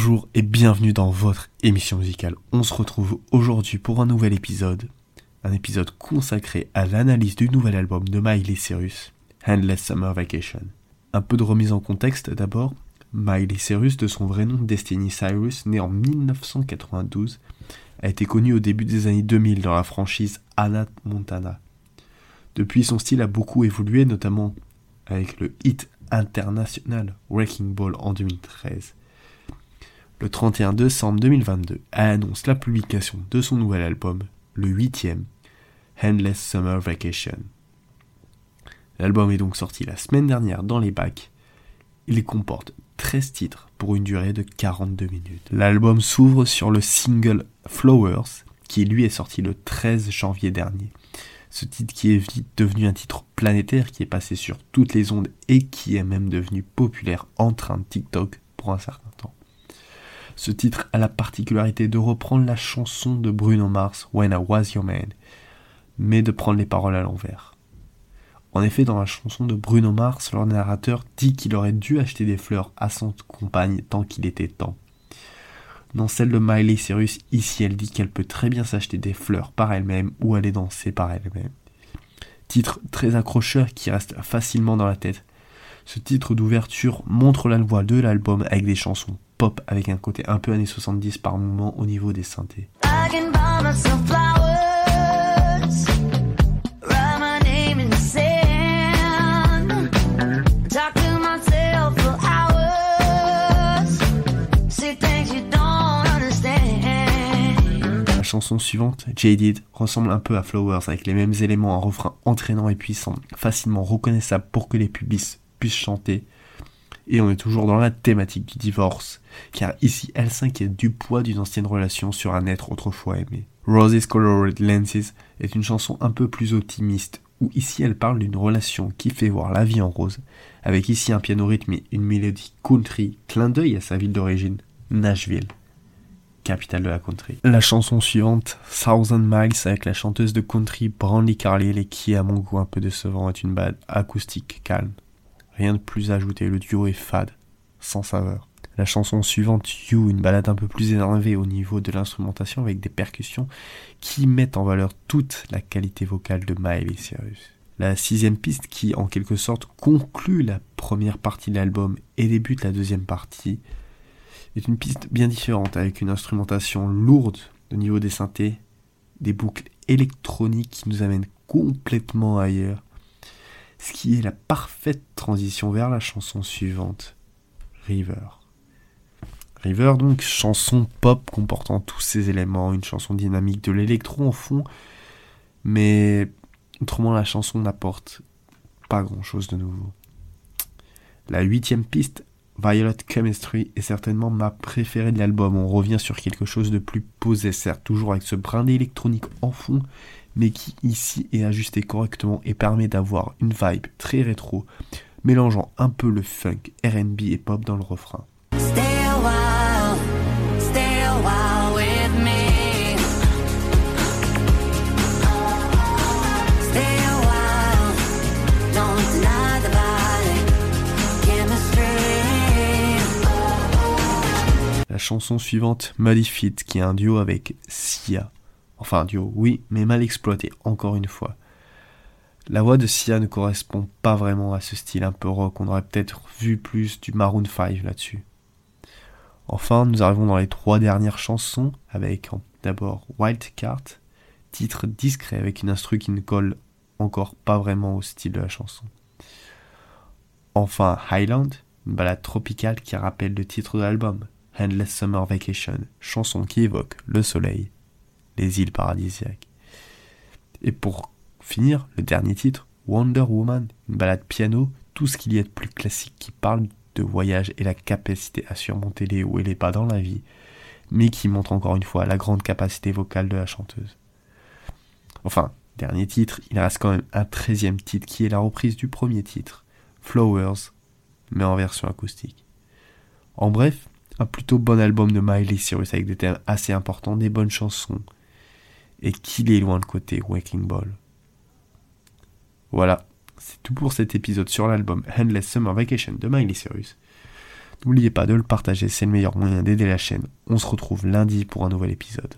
Bonjour et bienvenue dans votre émission musicale. On se retrouve aujourd'hui pour un nouvel épisode. Un épisode consacré à l'analyse du nouvel album de Miley Cyrus, Endless Summer Vacation. Un peu de remise en contexte d'abord. Miley Cyrus, de son vrai nom Destiny Cyrus, né en 1992, a été connu au début des années 2000 dans la franchise Anna Montana. Depuis, son style a beaucoup évolué, notamment avec le hit international Wrecking Ball en 2013. Le 31 décembre 2022, elle annonce la publication de son nouvel album, le huitième, Endless Summer Vacation. L'album est donc sorti la semaine dernière dans les bacs. Il comporte 13 titres pour une durée de 42 minutes. L'album s'ouvre sur le single Flowers, qui lui est sorti le 13 janvier dernier. Ce titre qui est vite devenu un titre planétaire, qui est passé sur toutes les ondes et qui est même devenu populaire en train de TikTok pour un certain temps. Ce titre a la particularité de reprendre la chanson de Bruno Mars, When I Was Your Man, mais de prendre les paroles à l'envers. En effet, dans la chanson de Bruno Mars, le narrateur dit qu'il aurait dû acheter des fleurs à son compagne tant qu'il était temps. Dans celle de Miley Cyrus, ici elle dit qu'elle peut très bien s'acheter des fleurs par elle-même ou aller danser par elle-même. Titre très accrocheur qui reste facilement dans la tête. Ce titre d'ouverture montre la voix de l'album avec des chansons pop avec un côté un peu années 70 par moment au niveau des synthés. chanson suivante, Jaded, ressemble un peu à Flowers avec les mêmes éléments, un refrain entraînant et puissant, facilement reconnaissable pour que les publics puissent chanter. Et on est toujours dans la thématique du divorce, car ici elle s'inquiète du poids d'une ancienne relation sur un être autrefois aimé. Roses Colored Lenses est une chanson un peu plus optimiste, où ici elle parle d'une relation qui fait voir la vie en rose, avec ici un piano rythmé, une mélodie country, clin d'œil à sa ville d'origine, Nashville capitale de la country. La chanson suivante, Thousand Miles, avec la chanteuse de country Brandy Carlile et qui, à mon goût un peu décevant, est une balade acoustique calme. Rien de plus à ajouter, le duo est fade, sans saveur. La chanson suivante, You, une balade un peu plus énervée au niveau de l'instrumentation avec des percussions qui mettent en valeur toute la qualité vocale de Miley Cyrus. La sixième piste qui, en quelque sorte, conclut la première partie de l'album et débute la deuxième partie, est une piste bien différente avec une instrumentation lourde au niveau des synthés, des boucles électroniques qui nous amènent complètement ailleurs, ce qui est la parfaite transition vers la chanson suivante, River. River donc, chanson pop comportant tous ces éléments, une chanson dynamique de l'électro en fond, mais autrement la chanson n'apporte pas grand chose de nouveau. La huitième piste, Violet Chemistry est certainement ma préférée de l'album. On revient sur quelque chose de plus posé, certes, toujours avec ce brin électronique en fond, mais qui ici est ajusté correctement et permet d'avoir une vibe très rétro, mélangeant un peu le funk, RB et pop dans le refrain. la chanson suivante, Muddy qui est un duo avec Sia. Enfin, un duo, oui, mais mal exploité, encore une fois. La voix de Sia ne correspond pas vraiment à ce style un peu rock, on aurait peut-être vu plus du Maroon 5 là-dessus. Enfin, nous arrivons dans les trois dernières chansons, avec d'abord Wildcard, titre discret avec une instru qui ne colle encore pas vraiment au style de la chanson. Enfin, Highland, une balade tropicale qui rappelle le titre de l'album, Endless Summer Vacation, chanson qui évoque le soleil, les îles paradisiaques. Et pour finir, le dernier titre, Wonder Woman, une balade piano, tout ce qu'il y a de plus classique qui parle de voyage et la capacité à surmonter les hauts et les bas dans la vie, mais qui montre encore une fois la grande capacité vocale de la chanteuse. Enfin, dernier titre, il reste quand même un treizième titre qui est la reprise du premier titre, Flowers, mais en version acoustique. En bref, un plutôt bon album de Miley Cyrus avec des thèmes assez importants, des bonnes chansons, et qu'il est loin de côté Waking Ball. Voilà, c'est tout pour cet épisode sur l'album Endless Summer Vacation de Miley Cyrus. N'oubliez pas de le partager, c'est le meilleur moyen d'aider la chaîne. On se retrouve lundi pour un nouvel épisode.